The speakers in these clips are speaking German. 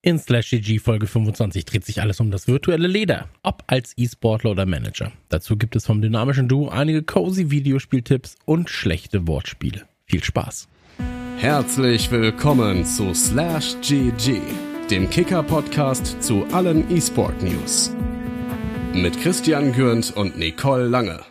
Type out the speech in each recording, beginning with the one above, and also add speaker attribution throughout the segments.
Speaker 1: In Slash GG Folge 25 dreht sich alles um das virtuelle Leder, ob als E-Sportler oder Manager. Dazu gibt es vom dynamischen Duo einige cozy Videospieltipps und schlechte Wortspiele. Viel Spaß.
Speaker 2: Herzlich willkommen zu Slash GG, dem Kicker-Podcast zu allen E-Sport-News. Mit Christian Gürnt und Nicole Lange.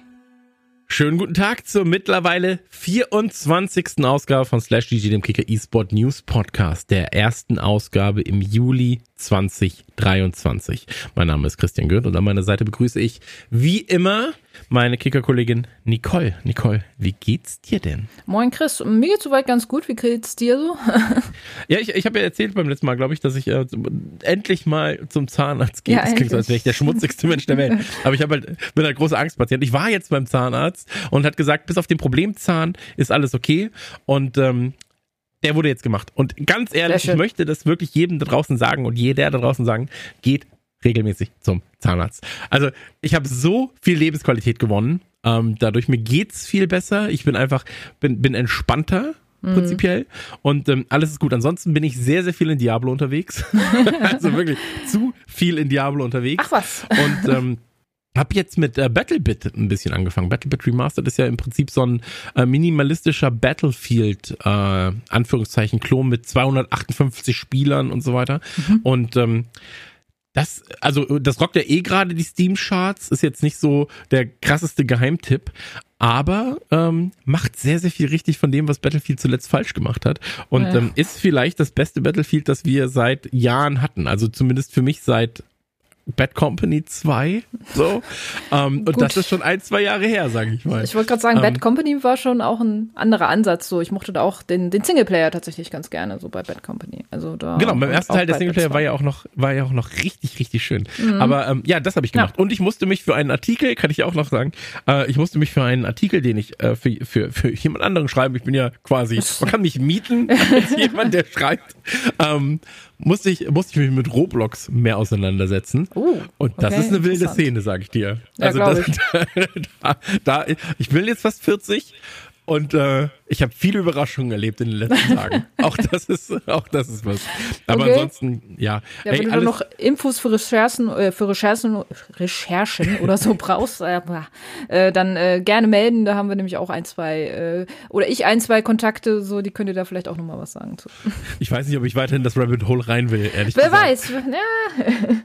Speaker 1: Schönen guten Tag zur mittlerweile 24. Ausgabe von Slash GG, dem Kicker eSport News Podcast, der ersten Ausgabe im Juli 2023. Mein Name ist Christian Gürnt und an meiner Seite begrüße ich wie immer meine Kicker-Kollegin Nicole. Nicole, wie geht's dir denn?
Speaker 3: Moin Chris, mir geht's soweit ganz gut. Wie geht's dir so?
Speaker 1: ja, ich, ich habe ja erzählt beim letzten Mal, glaube ich, dass ich äh, endlich mal zum Zahnarzt gehe. Ja, das klingt so, als wäre ich der schmutzigste Mensch der Welt. Aber ich halt, bin halt großer Angstpatient. Ich war jetzt beim Zahnarzt und hat gesagt, bis auf den Problemzahn ist alles okay. Und ähm, der wurde jetzt gemacht. Und ganz ehrlich, ich möchte das wirklich jedem da draußen sagen und jeder da draußen sagen, geht regelmäßig zum Zahnarzt. Also ich habe so viel Lebensqualität gewonnen. Ähm, dadurch mir geht's viel besser. Ich bin einfach, bin, bin entspannter mhm. prinzipiell und ähm, alles ist gut. Ansonsten bin ich sehr, sehr viel in Diablo unterwegs. also wirklich zu viel in Diablo unterwegs.
Speaker 3: Ach was.
Speaker 1: Und ähm, hab jetzt mit äh, Battlebit ein bisschen angefangen. Battlebit Remastered ist ja im Prinzip so ein äh, minimalistischer Battlefield, äh, Anführungszeichen, Klon mit 258 Spielern und so weiter. Mhm. Und ähm, das, also das rockt ja eh gerade die Steam-Charts, ist jetzt nicht so der krasseste Geheimtipp, aber ähm, macht sehr, sehr viel richtig von dem, was Battlefield zuletzt falsch gemacht hat. Und ja. ähm, ist vielleicht das beste Battlefield, das wir seit Jahren hatten. Also zumindest für mich seit Bad Company 2. So. ähm, und das ist schon ein, zwei Jahre her, sage ich mal.
Speaker 3: Ich wollte gerade sagen, ähm, Bad Company war schon auch ein anderer Ansatz. So, ich mochte da auch den, den Singleplayer tatsächlich ganz gerne, so bei Bad Company. Also da
Speaker 1: genau, beim ersten Teil der Singleplayer war ja auch noch, war ja auch noch richtig, richtig schön. Mhm. Aber ähm, ja, das habe ich gemacht. Ja. Und ich musste mich für einen Artikel, kann ich auch noch sagen, äh, ich musste mich für einen Artikel, den ich äh, für, für, für jemand anderen schreibe, ich bin ja quasi, man kann mich mieten als jemand, der schreibt, ähm, musste ich, musste ich mich mit Roblox mehr auseinandersetzen. Uh, und das okay, ist eine wilde Szene, sag ich dir.
Speaker 3: Ja, also das, ich.
Speaker 1: Da, da, ich bin jetzt fast 40 und äh, ich habe viele Überraschungen erlebt in den letzten Tagen. auch das ist, auch das ist was. Aber okay. ansonsten, ja.
Speaker 3: ja hey, wenn du noch Infos für Recherchen, äh, für Recherchen, Recherchen oder so brauchst, äh, äh, dann äh, gerne melden. Da haben wir nämlich auch ein, zwei äh, oder ich ein, zwei Kontakte, so die könnt ihr da vielleicht auch noch mal was sagen zu.
Speaker 1: Ich weiß nicht, ob ich weiterhin das Rabbit Hole rein will, ehrlich
Speaker 3: Wer
Speaker 1: gesagt.
Speaker 3: Wer weiß, ja.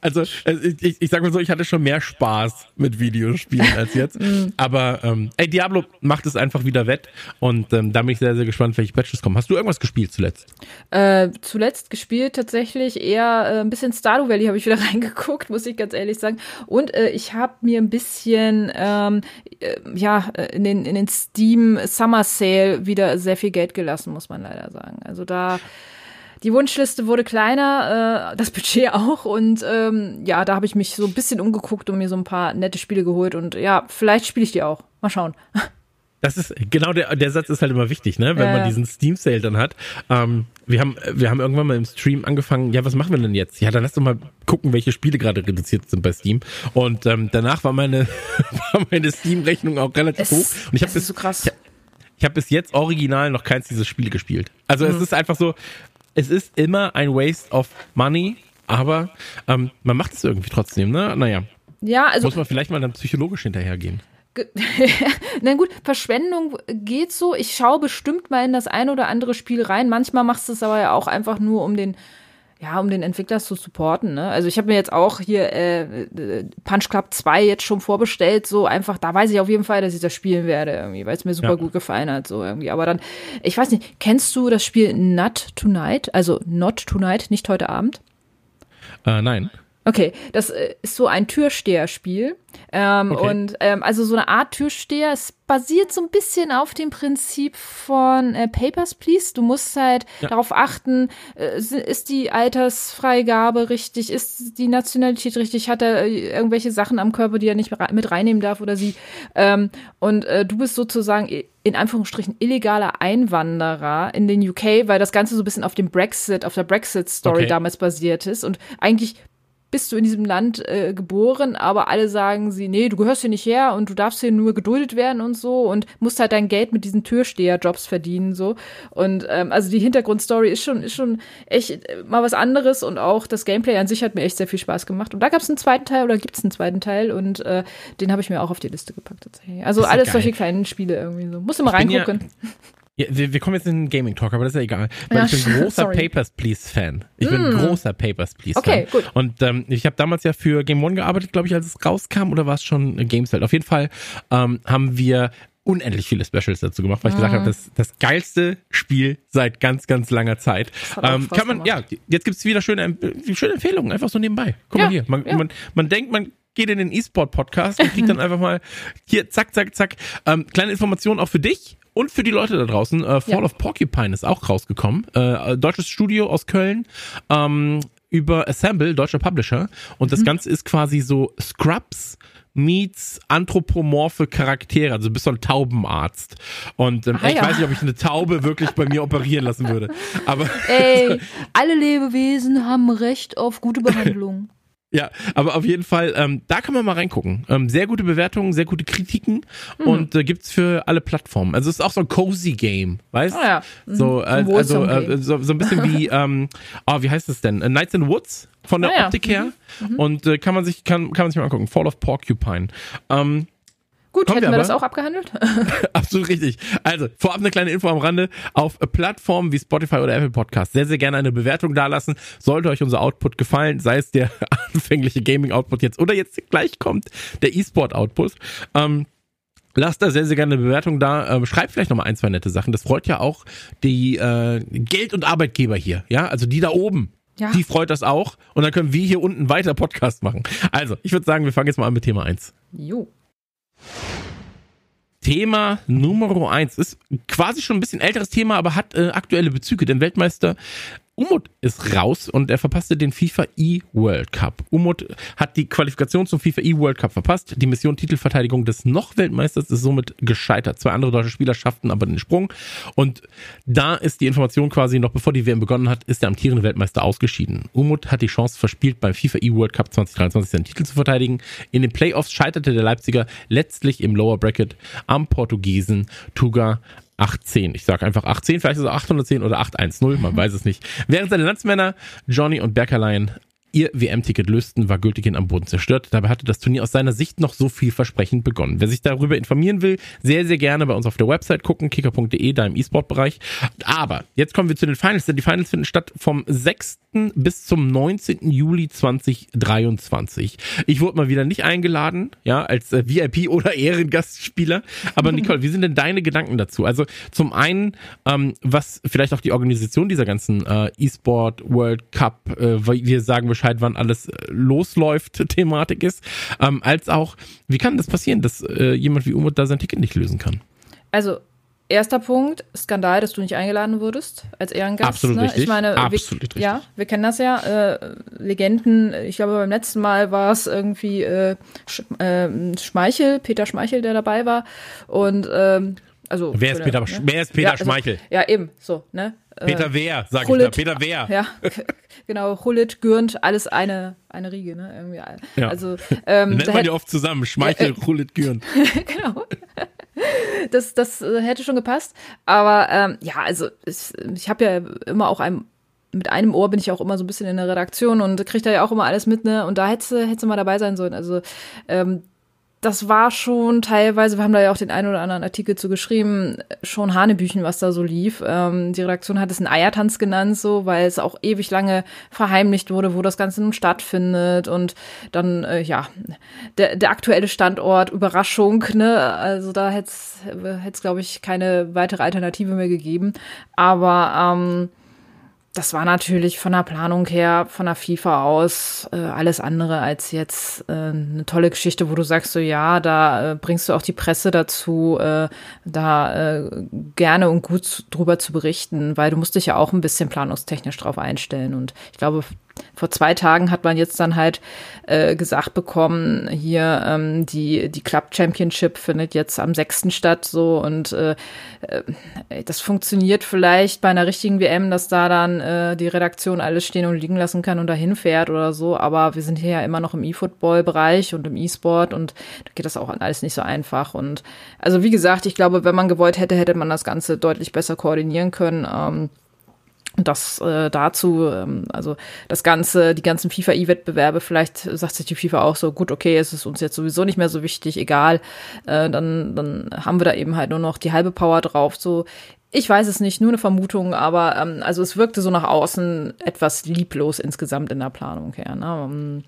Speaker 1: Also ich, ich sag mal so, ich hatte schon mehr Spaß mit Videospielen als jetzt. Mhm. Aber ähm, ey, Diablo macht es einfach wieder wett und ähm, da bin ich sehr, sehr gespannt, welche Patches kommen. Hast du irgendwas gespielt zuletzt?
Speaker 3: Äh, zuletzt gespielt tatsächlich eher äh, ein bisschen Stardew Valley habe ich wieder reingeguckt, muss ich ganz ehrlich sagen. Und äh, ich habe mir ein bisschen ähm, äh, ja in den, in den Steam Summer Sale wieder sehr viel Geld gelassen, muss man leider sagen. Also da die Wunschliste wurde kleiner, äh, das Budget auch. Und ähm, ja, da habe ich mich so ein bisschen umgeguckt und mir so ein paar nette Spiele geholt. Und ja, vielleicht spiele ich die auch. Mal schauen.
Speaker 1: Das ist genau der, der Satz ist halt immer wichtig, ne? Wenn ja. man diesen Steam Sale dann hat. Ähm, wir haben, wir haben irgendwann mal im Stream angefangen, ja, was machen wir denn jetzt? Ja, dann lass doch mal gucken, welche Spiele gerade reduziert sind bei Steam. Und ähm, danach war meine, war meine Steam-Rechnung auch relativ es, hoch. Und ich habe bis, so krass. Ich, ich habe bis jetzt original noch keins dieser Spiele gespielt. Also mhm. es ist einfach so, es ist immer ein Waste of Money, aber ähm, man macht es irgendwie trotzdem, ne? Naja.
Speaker 3: Ja, also.
Speaker 1: Muss man vielleicht mal dann psychologisch hinterhergehen.
Speaker 3: Na gut, Verschwendung geht so. Ich schaue bestimmt mal in das ein oder andere Spiel rein. Manchmal machst du es aber ja auch einfach nur, um den ja, um den Entwickler zu supporten. Ne? Also ich habe mir jetzt auch hier äh, äh Punch Club 2 jetzt schon vorbestellt, so einfach, da weiß ich auf jeden Fall, dass ich das spielen werde, irgendwie, weil es mir super ja. gut gefallen hat, so irgendwie. Aber dann, ich weiß nicht, kennst du das Spiel Not Tonight? Also Not Tonight, nicht heute Abend?
Speaker 1: Äh, nein.
Speaker 3: Okay, das äh, ist so ein Türsteherspiel. Ähm, okay. Und ähm, also so eine Art Türsteher. Es basiert so ein bisschen auf dem Prinzip von äh, Papers, Please. Du musst halt ja. darauf achten, äh, ist die Altersfreigabe richtig, ist die Nationalität richtig, hat er äh, irgendwelche Sachen am Körper, die er nicht mit reinnehmen darf oder sie. Ähm, und äh, du bist sozusagen in Anführungsstrichen illegaler Einwanderer in den UK, weil das Ganze so ein bisschen auf dem Brexit, auf der Brexit-Story okay. damals basiert ist. Und eigentlich bist du in diesem Land äh, geboren, aber alle sagen sie, nee, du gehörst hier nicht her und du darfst hier nur geduldet werden und so und musst halt dein Geld mit diesen Türsteherjobs verdienen so. Und ähm, also die Hintergrundstory ist schon ist schon echt äh, mal was anderes und auch das Gameplay an sich hat mir echt sehr viel Spaß gemacht. Und da gab es einen zweiten Teil oder gibt es einen zweiten Teil und äh, den habe ich mir auch auf die Liste gepackt tatsächlich. Also alles geil. solche kleinen Spiele irgendwie so. Musst du mal reingucken.
Speaker 1: Ja, wir, wir, kommen jetzt in den Gaming Talk, aber das ist ja egal. Weil ja, ich bin großer sorry. Papers, Please Fan. Ich mm. bin großer Papers, Please
Speaker 3: okay,
Speaker 1: Fan. Gut. Und ähm, ich habe damals ja für Game One gearbeitet, glaube ich, als es rauskam, oder war es schon Gameswelt? Auf jeden Fall ähm, haben wir unendlich viele Specials dazu gemacht, weil ich gesagt habe, das das geilste Spiel seit ganz, ganz langer Zeit. Ähm, kann man, gemacht. ja, jetzt gibt's wieder schöne, schöne Empfehlungen, einfach so nebenbei. Guck ja, mal hier, man, ja. man, man denkt, man geht in den E-Sport-Podcast und kriegt dann einfach mal hier, zack, zack, zack. Ähm, kleine Information auch für dich und für die Leute da draußen. Äh, Fall ja. of Porcupine ist auch rausgekommen. Äh, deutsches Studio aus Köln. Ähm, über Assemble, deutscher Publisher. Und das mhm. Ganze ist quasi so Scrubs meets anthropomorphe Charaktere. Also du bist so ein Taubenarzt. Und ähm, ah, ich ja. weiß nicht, ob ich eine Taube wirklich bei mir operieren lassen würde. Aber
Speaker 3: Ey, alle Lebewesen haben Recht auf gute Behandlung.
Speaker 1: Ja, aber auf jeden Fall, ähm, da kann man mal reingucken. Ähm, sehr gute Bewertungen, sehr gute Kritiken mhm. und äh, gibt's für alle Plattformen. Also es ist auch so ein cozy Game, weißt?
Speaker 3: Oh ja.
Speaker 1: Mhm. So, äh, also äh, so, so ein bisschen wie, ähm, oh, wie heißt es denn? Nights in the Woods von der oh ja. Optik her. Mhm. mhm. Und äh, kann man sich kann kann man sich mal angucken. Fall of Porcupine. Ähm,
Speaker 3: Gut, Kommt hätten wir das auch abgehandelt?
Speaker 1: Absolut richtig. Also, vorab eine kleine Info am Rande. Auf Plattformen wie Spotify oder Apple Podcast sehr, sehr gerne eine Bewertung dalassen. Sollte euch unser Output gefallen, sei es der anfängliche Gaming-Output jetzt oder jetzt gleich kommt der E-Sport-Output. Ähm, Lasst da sehr, sehr gerne eine Bewertung da. Ähm, schreibt vielleicht nochmal ein, zwei nette Sachen. Das freut ja auch die äh, Geld- und Arbeitgeber hier. Ja, also die da oben. Ja. Die freut das auch. Und dann können wir hier unten weiter Podcast machen. Also, ich würde sagen, wir fangen jetzt mal an mit Thema eins.
Speaker 3: Jo.
Speaker 1: Thema Nummer eins ist quasi schon ein bisschen älteres Thema, aber hat äh, aktuelle Bezüge. Denn Weltmeister Umut ist raus und er verpasste den FIFA E-World Cup. Umut hat die Qualifikation zum FIFA E-World Cup verpasst. Die Mission Titelverteidigung des noch Weltmeisters ist somit gescheitert. Zwei andere deutsche Spieler schafften aber den Sprung. Und da ist die Information quasi, noch bevor die WM begonnen hat, ist der amtierende Weltmeister ausgeschieden. Umut hat die Chance verspielt, beim FIFA E-World Cup 2023 seinen Titel zu verteidigen. In den Playoffs scheiterte der Leipziger letztlich im Lower Bracket am Portugiesen Tuga 810. Ich sage einfach 810, vielleicht ist es 810 oder 810, man weiß es nicht. Während seine Landsmänner Johnny und Berkerlein ihr WM-Ticket lösten, war Gültigen am Boden zerstört. Dabei hatte das Turnier aus seiner Sicht noch so vielversprechend begonnen. Wer sich darüber informieren will, sehr, sehr gerne bei uns auf der Website gucken, kicker.de, da im E-Sport-Bereich. Aber jetzt kommen wir zu den Finals, denn die Finals finden statt vom 6. bis zum 19. Juli 2023. Ich wurde mal wieder nicht eingeladen, ja, als äh, VIP oder Ehrengastspieler. Aber Nicole, wie sind denn deine Gedanken dazu? Also zum einen, ähm, was vielleicht auch die Organisation dieser ganzen äh, E-Sport World Cup, äh, wir sagen wir Bescheid, wann alles äh, losläuft, Thematik ist, ähm, als auch, wie kann das passieren, dass äh, jemand wie Umut da sein Ticket nicht lösen kann?
Speaker 3: Also, erster Punkt, Skandal, dass du nicht eingeladen wurdest als Ehrengast.
Speaker 1: Absolut
Speaker 3: ne?
Speaker 1: richtig.
Speaker 3: Ich meine,
Speaker 1: Absolut
Speaker 3: wir,
Speaker 1: richtig.
Speaker 3: ja, wir kennen das ja. Äh, Legenden, ich glaube beim letzten Mal war es irgendwie äh, Sch äh, Schmeichel, Peter Schmeichel, der dabei war. Und ähm, also,
Speaker 1: wer ist Peter, ne? wer ist Peter ja, also,
Speaker 3: Schmeichel? Ja, eben, so, ne?
Speaker 1: Peter äh, Wehr, sag Hullet, ich da. Peter Wehr.
Speaker 3: Ja, genau. Hullet, Gürnt, alles eine, eine Riege, ne? Irgendwie. Ja. Also, ähm,
Speaker 1: Nennt man die oft zusammen. Schmeichel, ja, äh, Hullet, Gürnt.
Speaker 3: genau. Das, das äh, hätte schon gepasst. Aber ähm, ja, also ich, ich habe ja immer auch ein mit einem Ohr bin ich auch immer so ein bisschen in der Redaktion und kriege da ja auch immer alles mit, ne? Und da hättest du mal dabei sein sollen. Also ähm, das war schon teilweise, wir haben da ja auch den einen oder anderen Artikel zu geschrieben, schon Hanebüchen, was da so lief. Ähm, die Redaktion hat es einen Eiertanz genannt, so, weil es auch ewig lange verheimlicht wurde, wo das Ganze nun stattfindet. Und dann, äh, ja, der, der aktuelle Standort, Überraschung, ne? Also da hätte es, glaube ich, keine weitere Alternative mehr gegeben. Aber ähm, das war natürlich von der Planung her, von der FIFA aus, äh, alles andere als jetzt äh, eine tolle Geschichte, wo du sagst, so ja, da äh, bringst du auch die Presse dazu, äh, da äh, gerne und gut drüber zu berichten, weil du musst dich ja auch ein bisschen planungstechnisch drauf einstellen. Und ich glaube, vor zwei Tagen hat man jetzt dann halt äh, gesagt bekommen, hier ähm, die, die Club Championship findet jetzt am 6. statt so und äh, äh, das funktioniert vielleicht bei einer richtigen WM, dass da dann äh, die Redaktion alles stehen und liegen lassen kann und dahin fährt oder so, aber wir sind hier ja immer noch im E-Football-Bereich und im E-Sport und da geht das auch alles nicht so einfach und also wie gesagt, ich glaube, wenn man gewollt hätte, hätte man das Ganze deutlich besser koordinieren können. Ähm, das äh, dazu, ähm, also das ganze, die ganzen FIFA-E-Wettbewerbe, vielleicht sagt sich die FIFA auch so, gut, okay, es ist uns jetzt sowieso nicht mehr so wichtig, egal, äh, dann, dann haben wir da eben halt nur noch die halbe Power drauf. So, ich weiß es nicht, nur eine Vermutung, aber ähm, also es wirkte so nach außen etwas lieblos insgesamt in der Planung her. Ne? Ähm,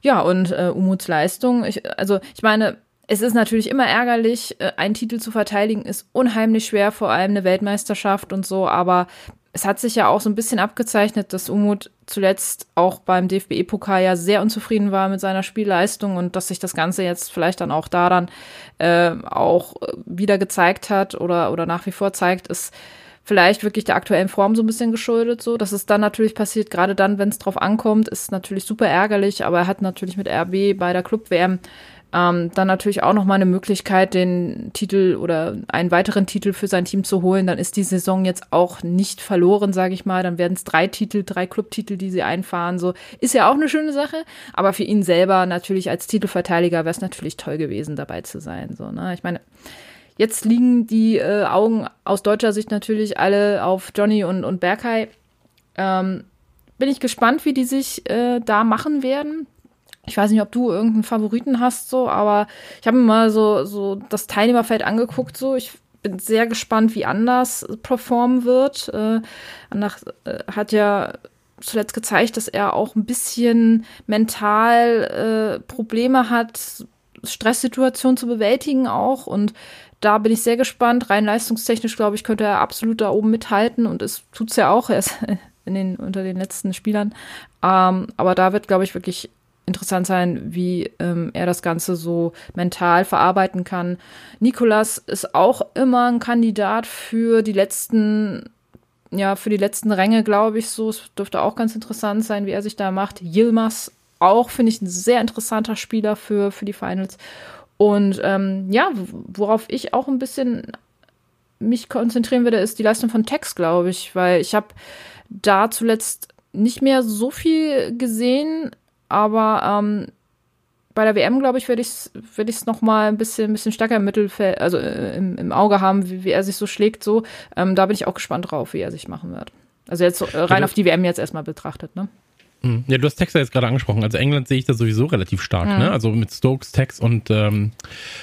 Speaker 3: ja, und äh, Umuts Leistung, ich, also ich meine, es ist natürlich immer ärgerlich, äh, einen Titel zu verteidigen, ist unheimlich schwer, vor allem eine Weltmeisterschaft und so, aber es hat sich ja auch so ein bisschen abgezeichnet, dass Umut zuletzt auch beim DFB-Pokal ja sehr unzufrieden war mit seiner Spielleistung und dass sich das Ganze jetzt vielleicht dann auch daran äh, auch wieder gezeigt hat oder, oder nach wie vor zeigt, ist vielleicht wirklich der aktuellen Form so ein bisschen geschuldet. So, dass es dann natürlich passiert, gerade dann, wenn es drauf ankommt, ist natürlich super ärgerlich, aber er hat natürlich mit RB bei der Club-WM ähm, dann natürlich auch noch mal eine Möglichkeit, den Titel oder einen weiteren Titel für sein Team zu holen. Dann ist die Saison jetzt auch nicht verloren, sage ich mal. Dann werden es drei Titel, drei Clubtitel, die sie einfahren. So ist ja auch eine schöne Sache. Aber für ihn selber natürlich als Titelverteidiger wäre es natürlich toll gewesen, dabei zu sein. So, ne? Ich meine, jetzt liegen die äh, Augen aus deutscher Sicht natürlich alle auf Johnny und, und Berkay. Ähm, bin ich gespannt, wie die sich äh, da machen werden. Ich weiß nicht, ob du irgendeinen Favoriten hast, so, aber ich habe mir mal so, so das Teilnehmerfeld angeguckt, so. Ich bin sehr gespannt, wie Anders performen wird. Äh, Anders äh, hat ja zuletzt gezeigt, dass er auch ein bisschen mental äh, Probleme hat, Stresssituationen zu bewältigen auch. Und da bin ich sehr gespannt. Rein leistungstechnisch, glaube ich, könnte er absolut da oben mithalten und es tut's ja auch. Er ist in den, unter den letzten Spielern. Ähm, aber da wird, glaube ich, wirklich interessant sein, wie ähm, er das Ganze so mental verarbeiten kann. Nikolas ist auch immer ein Kandidat für die letzten, ja, für die letzten Ränge, glaube ich, so. Es dürfte auch ganz interessant sein, wie er sich da macht. Yilmaz auch, finde ich, ein sehr interessanter Spieler für, für die Finals. Und ähm, ja, worauf ich auch ein bisschen mich konzentrieren würde, ist die Leistung von Tex, glaube ich, weil ich habe da zuletzt nicht mehr so viel gesehen aber ähm, bei der WM, glaube ich, werde ich es werd ich's noch mal ein bisschen, ein bisschen stärker im Mittelfeld, also äh, im, im Auge haben, wie, wie er sich so schlägt. So, ähm, da bin ich auch gespannt drauf, wie er sich machen wird. Also jetzt äh, rein ja, auf die WM jetzt erstmal betrachtet, ne?
Speaker 1: Hm. Ja, du hast Texas jetzt gerade angesprochen. Also England sehe ich da sowieso relativ stark, mhm. ne? Also mit Stokes, Tex und ähm,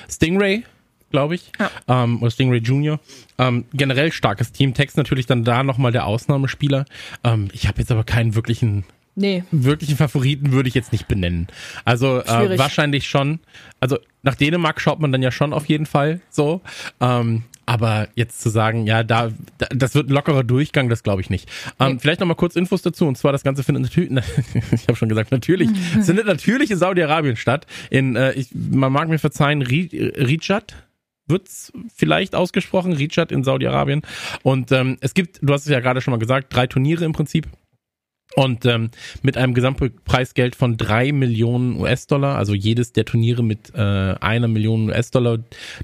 Speaker 1: Stingray, glaube ich. Ja. Ähm, oder Stingray Jr. Ähm, generell starkes Team. Tex natürlich dann da nochmal der Ausnahmespieler. Ähm, ich habe jetzt aber keinen wirklichen
Speaker 3: Nee.
Speaker 1: Wirklichen Favoriten würde ich jetzt nicht benennen. Also äh, wahrscheinlich schon. Also nach Dänemark schaut man dann ja schon auf jeden Fall so. Ähm, aber jetzt zu sagen, ja, da, da das wird ein lockerer Durchgang, das glaube ich nicht. Ähm, nee. Vielleicht noch mal kurz Infos dazu. Und zwar das Ganze findet natürlich, ich habe schon gesagt, natürlich, findet natürlich in Saudi-Arabien statt. In, äh, ich, man mag mir verzeihen, Rijad wird's vielleicht ausgesprochen, Rijad in Saudi-Arabien. Und ähm, es gibt, du hast es ja gerade schon mal gesagt, drei Turniere im Prinzip. Und ähm, mit einem Gesamtpreisgeld von drei Millionen US-Dollar, also jedes der Turniere mit äh, einer Million US-Dollar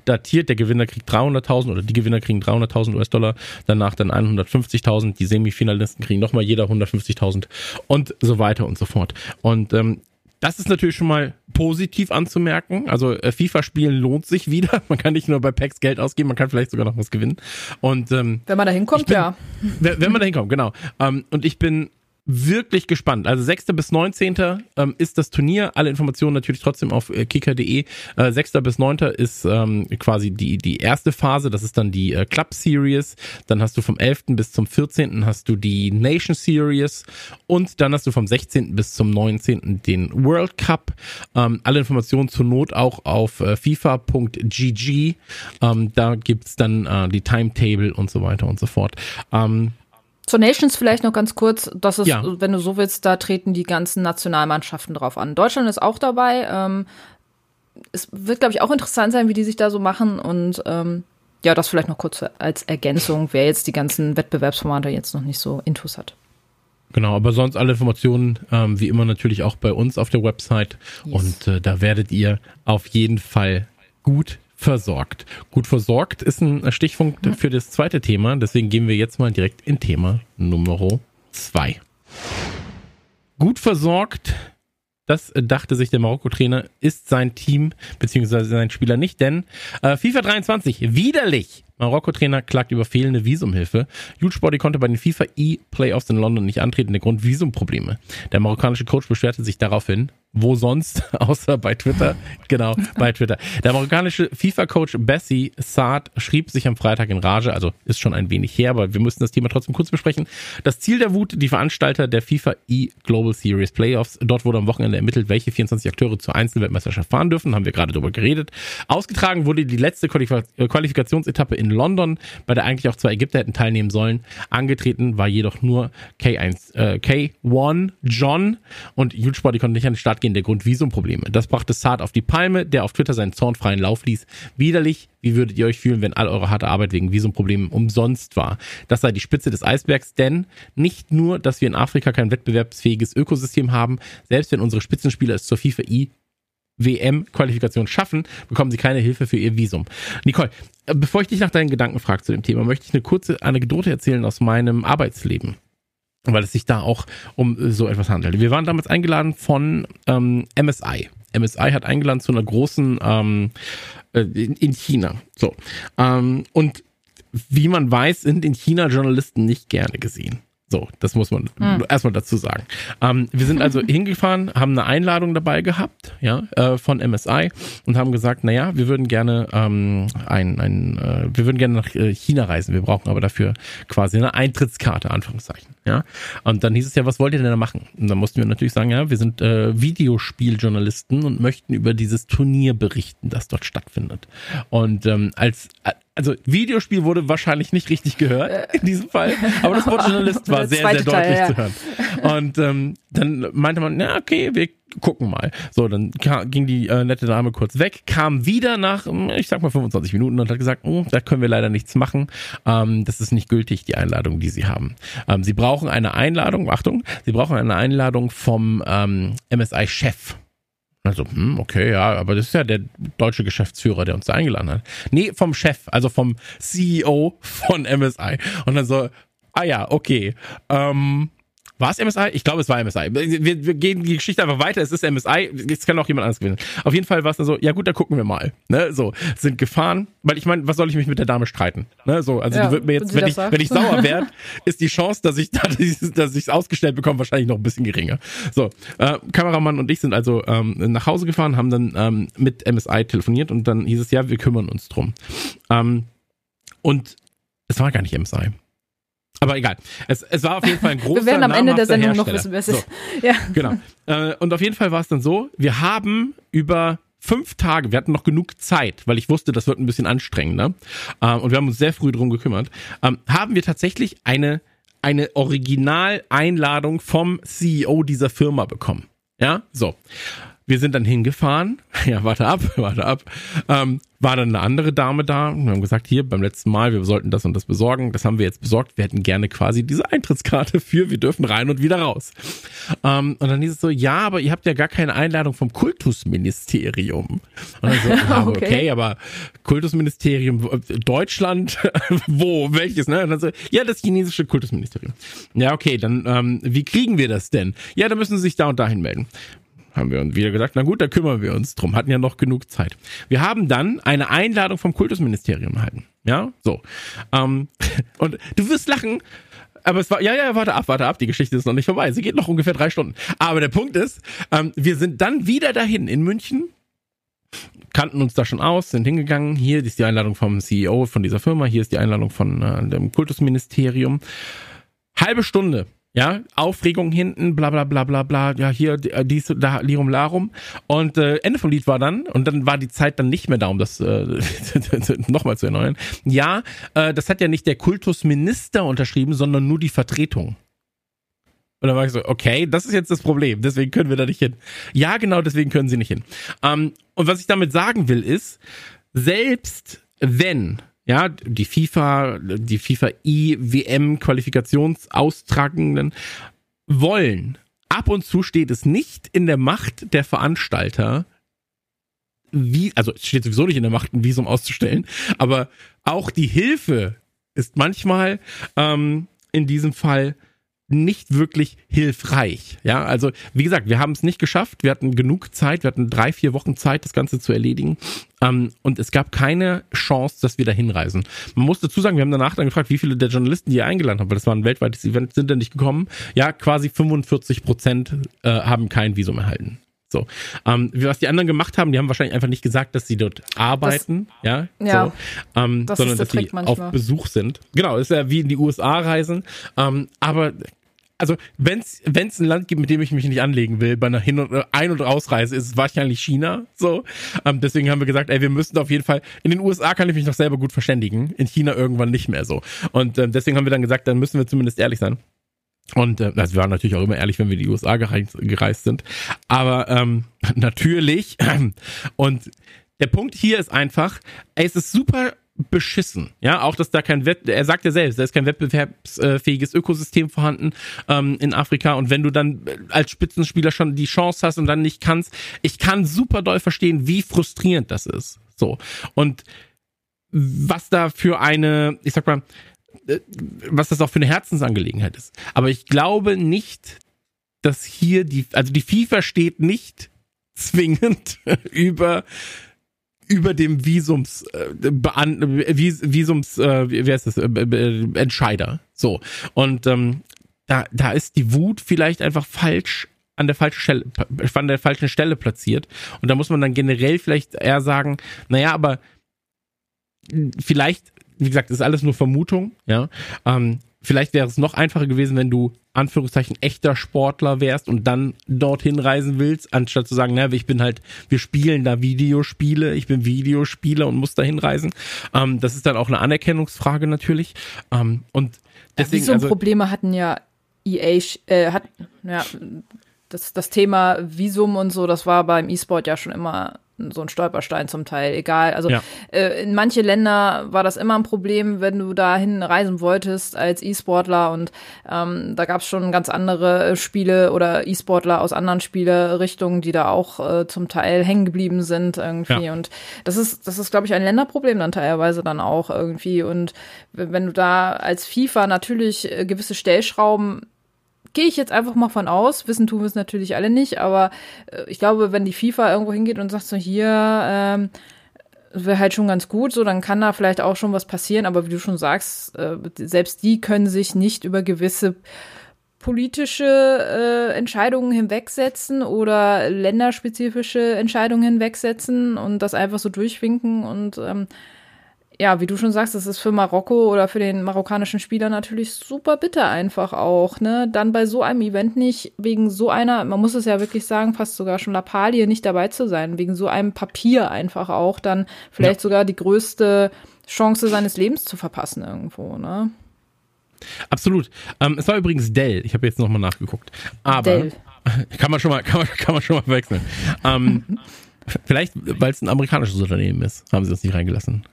Speaker 1: datiert. Der Gewinner kriegt 300.000 oder die Gewinner kriegen 300.000 US-Dollar, danach dann 150.000, die Semifinalisten kriegen nochmal jeder 150.000 und so weiter und so fort. Und ähm, das ist natürlich schon mal positiv anzumerken. Also äh, FIFA-Spielen lohnt sich wieder. Man kann nicht nur bei Packs Geld ausgeben, man kann vielleicht sogar noch was gewinnen. Und ähm,
Speaker 3: wenn man da hinkommt, ja.
Speaker 1: Wenn, man da hinkommt, genau. Ähm, und ich bin wirklich gespannt. Also 6. bis 19. Ähm, ist das Turnier. Alle Informationen natürlich trotzdem auf äh, kicker.de. Äh, 6. bis 9. ist ähm, quasi die, die erste Phase. Das ist dann die äh, Club Series. Dann hast du vom 11. bis zum 14. hast du die Nation Series. Und dann hast du vom 16. bis zum 19. den World Cup. Ähm, alle Informationen zur Not auch auf äh, fifa.gg. Da gibt's dann äh, die Timetable und so weiter und so fort.
Speaker 3: Zur Nations vielleicht noch ganz kurz, das ist, ja. wenn du so willst, da treten die ganzen Nationalmannschaften drauf an. Deutschland ist auch dabei. Ähm, es wird, glaube ich, auch interessant sein, wie die sich da so machen. Und ähm, ja, das vielleicht noch kurz als Ergänzung, wer jetzt die ganzen Wettbewerbsformate jetzt noch nicht so intus hat.
Speaker 1: Genau, aber sonst alle Informationen ähm, wie immer natürlich auch bei uns auf der Website yes. und äh, da werdet ihr auf jeden Fall gut versorgt. Gut versorgt ist ein Stichpunkt mhm. für das zweite Thema, deswegen gehen wir jetzt mal direkt in Thema Nummer zwei. Gut versorgt das dachte sich der Marokko-Trainer, ist sein Team bzw. sein Spieler nicht, denn äh, FIFA 23 widerlich Marokko-Trainer klagt über fehlende Visumhilfe. Youth Sporty konnte bei den FIFA E-Playoffs in London nicht antreten, der Grund Visumprobleme. Der marokkanische Coach beschwerte sich daraufhin, wo sonst, außer bei Twitter, genau, bei Twitter. Der marokkanische FIFA-Coach Bessie Saad schrieb sich am Freitag in Rage, also ist schon ein wenig her, aber wir müssen das Thema trotzdem kurz besprechen. Das Ziel der Wut, die Veranstalter der FIFA E Global Series Playoffs. Dort wurde am Wochenende ermittelt, welche 24 Akteure zur Einzelweltmeisterschaft fahren dürfen, haben wir gerade darüber geredet. Ausgetragen wurde die letzte Qualifikationsetappe in London, bei der eigentlich auch zwei Ägypter hätten teilnehmen sollen. Angetreten war jedoch nur K1, äh, K1 John und Youth Sport, konnten nicht an den Start gehen, der Grund Visumprobleme. Das brachte Saad auf die Palme, der auf Twitter seinen zornfreien Lauf ließ. Widerlich, wie würdet ihr euch fühlen, wenn all eure harte Arbeit wegen Visumproblemen umsonst war? Das sei die Spitze des Eisbergs, denn nicht nur, dass wir in Afrika kein wettbewerbsfähiges Ökosystem haben, selbst wenn unsere Spitzenspieler es zur FIFA I WM-Qualifikation schaffen, bekommen sie keine Hilfe für ihr Visum. Nicole, bevor ich dich nach deinen Gedanken frage zu dem Thema, möchte ich eine kurze Anekdote erzählen aus meinem Arbeitsleben. Weil es sich da auch um so etwas handelt. Wir waren damals eingeladen von ähm, MSI. MSI hat eingeladen zu einer großen ähm, äh, in, in China. So. Ähm, und wie man weiß, sind in China Journalisten nicht gerne gesehen. So, das muss man hm. erstmal dazu sagen. Ähm, wir sind also hingefahren, haben eine Einladung dabei gehabt, ja, äh, von MSI und haben gesagt, naja, wir würden gerne ähm, ein, ein äh, wir würden gerne nach äh, China reisen. Wir brauchen aber dafür quasi eine Eintrittskarte, Anführungszeichen, ja. Und dann hieß es ja, was wollt ihr denn da machen? Und dann mussten wir natürlich sagen, ja, wir sind äh, Videospieljournalisten und möchten über dieses Turnier berichten, das dort stattfindet. Und ähm, als also Videospiel wurde wahrscheinlich nicht richtig gehört in diesem Fall, aber das Wort Journalist war sehr, sehr deutlich Teil, ja. zu hören. Und ähm, dann meinte man, na okay, wir gucken mal. So, dann ging die äh, nette Dame kurz weg, kam wieder nach, hm, ich sag mal 25 Minuten und hat gesagt, oh, da können wir leider nichts machen. Ähm, das ist nicht gültig, die Einladung, die Sie haben. Ähm, Sie brauchen eine Einladung, Achtung, Sie brauchen eine Einladung vom ähm, MSI-Chef. Also, hm, okay, ja, aber das ist ja der deutsche Geschäftsführer, der uns da eingeladen hat. Nee, vom Chef, also vom CEO von MSI. Und dann so, ah ja, okay. Ähm, war es MSI? Ich glaube, es war MSI. Wir, wir, gehen die Geschichte einfach weiter. Es ist MSI. Jetzt kann auch jemand anderes gewinnen. Auf jeden Fall war es dann so, ja gut, da gucken wir mal. Ne, so, sind gefahren. Weil ich meine, was soll ich mich mit der Dame streiten? Ne, so, also ja, die wird mir jetzt, wenn ich, wenn ich sauer werde, ist die Chance, dass ich, dass ich es ausgestellt bekomme, wahrscheinlich noch ein bisschen geringer. So, äh, Kameramann und ich sind also ähm, nach Hause gefahren, haben dann ähm, mit MSI telefoniert und dann hieß es, ja, wir kümmern uns drum. Ähm, und es war gar nicht MSI. Aber egal. Es, es war auf jeden Fall ein großer
Speaker 3: Wir werden am Ende der Sendung noch wissen, wer es ist.
Speaker 1: So, ja. Genau. Äh, und auf jeden Fall war es dann so, wir haben über fünf Tage, wir hatten noch genug Zeit, weil ich wusste, das wird ein bisschen anstrengender. Ähm, und wir haben uns sehr früh drum gekümmert. Ähm, haben wir tatsächlich eine, eine Originaleinladung vom CEO dieser Firma bekommen. Ja, so. Wir sind dann hingefahren. Ja, warte ab, warte ab. Ähm, war dann eine andere Dame da. Wir haben gesagt, hier beim letzten Mal, wir sollten das und das besorgen. Das haben wir jetzt besorgt. Wir hätten gerne quasi diese Eintrittskarte für, wir dürfen rein und wieder raus. Ähm, und dann hieß es so, ja, aber ihr habt ja gar keine Einladung vom Kultusministerium. Und dann so, ja, okay. okay, aber Kultusministerium Deutschland, wo, welches, ne? Und dann so, ja, das chinesische Kultusministerium. Ja, okay, dann ähm, wie kriegen wir das denn? Ja, da müssen Sie sich da und dahin melden haben wir uns wieder gesagt, na gut, da kümmern wir uns drum. Hatten ja noch genug Zeit. Wir haben dann eine Einladung vom Kultusministerium erhalten. Ja, so. Ähm, und du wirst lachen, aber es war, ja, ja, warte ab, warte ab, die Geschichte ist noch nicht vorbei. Sie geht noch ungefähr drei Stunden. Aber der Punkt ist, ähm, wir sind dann wieder dahin in München, kannten uns da schon aus, sind hingegangen. Hier ist die Einladung vom CEO von dieser Firma, hier ist die Einladung von äh, dem Kultusministerium. Halbe Stunde ja, Aufregung hinten, bla bla bla bla bla, ja, hier, äh, dies, da, lirum, larum. Und äh, Ende vom Lied war dann, und dann war die Zeit dann nicht mehr da, um das äh, nochmal zu erneuern. Ja, äh, das hat ja nicht der Kultusminister unterschrieben, sondern nur die Vertretung. Und dann war ich so, okay, das ist jetzt das Problem, deswegen können wir da nicht hin. Ja, genau, deswegen können sie nicht hin. Ähm, und was ich damit sagen will, ist, selbst wenn ja, die FIFA, die FIFA I-WM-Qualifikationsaustragenden wollen. Ab und zu steht es nicht in der Macht der Veranstalter, wie, also es steht sowieso nicht in der Macht, ein Visum auszustellen, aber auch die Hilfe ist manchmal ähm, in diesem Fall nicht wirklich hilfreich. Ja, also wie gesagt, wir haben es nicht geschafft. Wir hatten genug Zeit, wir hatten drei, vier Wochen Zeit, das Ganze zu erledigen. Ähm, und es gab keine Chance, dass wir da hinreisen. Man muss dazu sagen, wir haben danach dann gefragt, wie viele der Journalisten, die ihr eingeladen habt, weil das war ein weltweites Event, sind denn nicht gekommen. Ja, quasi 45 Prozent äh, haben kein Visum erhalten. So, ähm, was die anderen gemacht haben, die haben wahrscheinlich einfach nicht gesagt, dass sie dort arbeiten, das, ja,
Speaker 3: ja
Speaker 1: so, ähm, das sondern dass sie manchmal. auf Besuch sind. Genau, ist ja wie in die USA reisen. Ähm, aber also wenn es ein Land gibt, mit dem ich mich nicht anlegen will bei einer Hin- und Ein- und Ausreise, ist es wahrscheinlich China. So, ähm, deswegen haben wir gesagt, ey, wir müssen auf jeden Fall. In den USA kann ich mich noch selber gut verständigen, in China irgendwann nicht mehr so. Und ähm, deswegen haben wir dann gesagt, dann müssen wir zumindest ehrlich sein. Und äh, wir waren natürlich auch immer ehrlich, wenn wir in die USA gereist, gereist sind. Aber ähm, natürlich. Und der Punkt hier ist einfach, es ist super beschissen. Ja, auch dass da kein Wett er sagt ja selbst, da ist kein wettbewerbsfähiges Ökosystem vorhanden ähm, in Afrika und wenn du dann als Spitzenspieler schon die Chance hast und dann nicht kannst, ich kann super doll verstehen, wie frustrierend das ist. So. Und was da für eine, ich sag mal, äh, was das auch für eine Herzensangelegenheit ist. Aber ich glaube nicht, dass hier die, also die FIFA steht nicht zwingend über über dem Visums äh, Bean Vis Visums äh, wie heißt das äh, Entscheider. So. Und ähm, da da ist die Wut vielleicht einfach falsch an der falschen Stelle an der falschen Stelle platziert. Und da muss man dann generell vielleicht eher sagen naja aber vielleicht wie gesagt ist alles nur Vermutung ja ähm, Vielleicht wäre es noch einfacher gewesen, wenn du Anführungszeichen echter Sportler wärst und dann dorthin reisen willst, anstatt zu sagen, na, ich bin halt, wir spielen da Videospiele, ich bin Videospieler und muss da hinreisen. Ähm, das ist dann auch eine Anerkennungsfrage natürlich. Ähm, und deswegen.
Speaker 3: Ja, also, Probleme hatten ja EA, äh, hat, ja, das, das Thema Visum und so, das war beim E-Sport ja schon immer so ein Stolperstein zum Teil, egal. Also ja. äh, in manche Länder war das immer ein Problem, wenn du dahin reisen wolltest als E-Sportler und ähm, da gab es schon ganz andere Spiele oder E-Sportler aus anderen Spielerichtungen, die da auch äh, zum Teil hängen geblieben sind irgendwie. Ja. Und das ist, das ist, glaube ich, ein Länderproblem dann teilweise dann auch irgendwie. Und wenn du da als FIFA natürlich äh, gewisse Stellschrauben gehe ich jetzt einfach mal von aus. Wissen tun wir es natürlich alle nicht, aber äh, ich glaube, wenn die FIFA irgendwo hingeht und sagt so, hier, ähm, wäre halt schon ganz gut, so dann kann da vielleicht auch schon was passieren, aber wie du schon sagst, äh, selbst die können sich nicht über gewisse politische äh, Entscheidungen hinwegsetzen oder länderspezifische Entscheidungen hinwegsetzen und das einfach so durchwinken und ähm, ja, wie du schon sagst, das ist für Marokko oder für den marokkanischen Spieler natürlich super bitter einfach auch, ne? Dann bei so einem Event nicht wegen so einer, man muss es ja wirklich sagen, fast sogar schon Lappalie nicht dabei zu sein, wegen so einem Papier einfach auch dann vielleicht ja. sogar die größte Chance seines Lebens zu verpassen irgendwo, ne?
Speaker 1: Absolut. Ähm, es war übrigens Dell. Ich habe jetzt nochmal nachgeguckt. Aber Dell. kann man schon mal, kann man, kann man schon mal wechseln. ähm, vielleicht, weil es ein amerikanisches Unternehmen ist, haben sie das nicht reingelassen.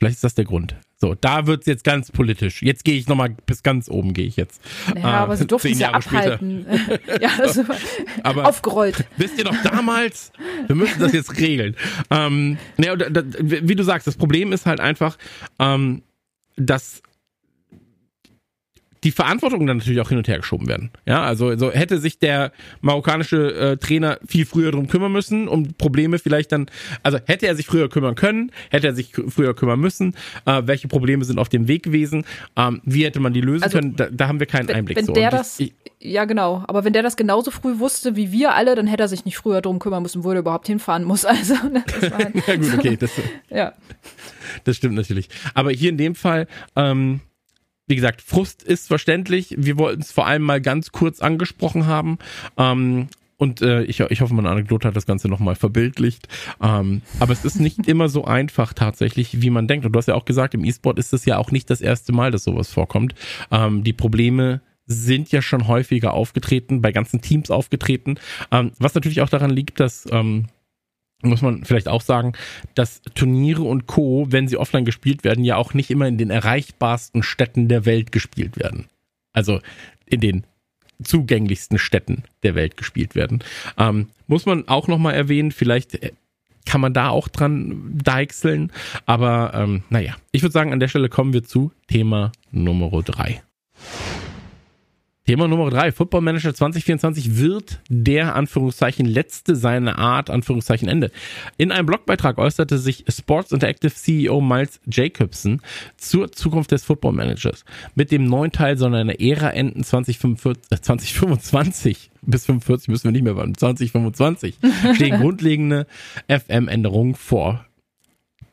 Speaker 1: Vielleicht ist das der Grund. So, da wird's jetzt ganz politisch. Jetzt gehe ich nochmal bis ganz oben, gehe ich jetzt.
Speaker 3: Ja, ah, aber sie durften es ja abhalten. ja, also aber aufgerollt.
Speaker 1: Wisst ihr noch damals? Wir müssen das jetzt regeln. Ähm, ja, wie du sagst, das Problem ist halt einfach, ähm, dass die Verantwortung dann natürlich auch hin und her geschoben werden. Ja, also, also hätte sich der marokkanische äh, Trainer viel früher drum kümmern müssen, um Probleme vielleicht dann, also hätte er sich früher kümmern können, hätte er sich früher kümmern müssen, äh, welche Probleme sind auf dem Weg gewesen, ähm, wie hätte man die lösen also, können, da, da, haben wir keinen
Speaker 3: wenn,
Speaker 1: Einblick.
Speaker 3: Wenn so. der das, ich, ja genau, aber wenn der das genauso früh wusste wie wir alle, dann hätte er sich nicht früher drum kümmern müssen, wo er überhaupt hinfahren muss. Also, ne, das war, ja gut, okay, das, ja.
Speaker 1: das stimmt natürlich. Aber hier in dem Fall, ähm, wie gesagt, Frust ist verständlich. Wir wollten es vor allem mal ganz kurz angesprochen haben. Ähm, und äh, ich, ich hoffe, meine Anekdote hat das Ganze nochmal verbildlicht. Ähm, aber es ist nicht immer so einfach tatsächlich, wie man denkt. Und du hast ja auch gesagt, im E-Sport ist es ja auch nicht das erste Mal, dass sowas vorkommt. Ähm, die Probleme sind ja schon häufiger aufgetreten, bei ganzen Teams aufgetreten. Ähm, was natürlich auch daran liegt, dass ähm, muss man vielleicht auch sagen, dass Turniere und Co., wenn sie offline gespielt werden, ja auch nicht immer in den erreichbarsten Städten der Welt gespielt werden. Also in den zugänglichsten Städten der Welt gespielt werden. Ähm, muss man auch nochmal erwähnen, vielleicht äh, kann man da auch dran deichseln. Aber ähm, naja, ich würde sagen, an der Stelle kommen wir zu Thema Nummer drei. Thema Nummer drei. Football Manager 2024 wird der Anführungszeichen letzte seiner Art, Anführungszeichen Ende. In einem Blogbeitrag äußerte sich Sports Interactive CEO Miles Jacobson zur Zukunft des Football Managers. Mit dem neuen Teil soll eine Ära enden 2045, äh, 2025 bis 45 müssen wir nicht mehr warten. 2025 stehen grundlegende FM-Änderungen vor.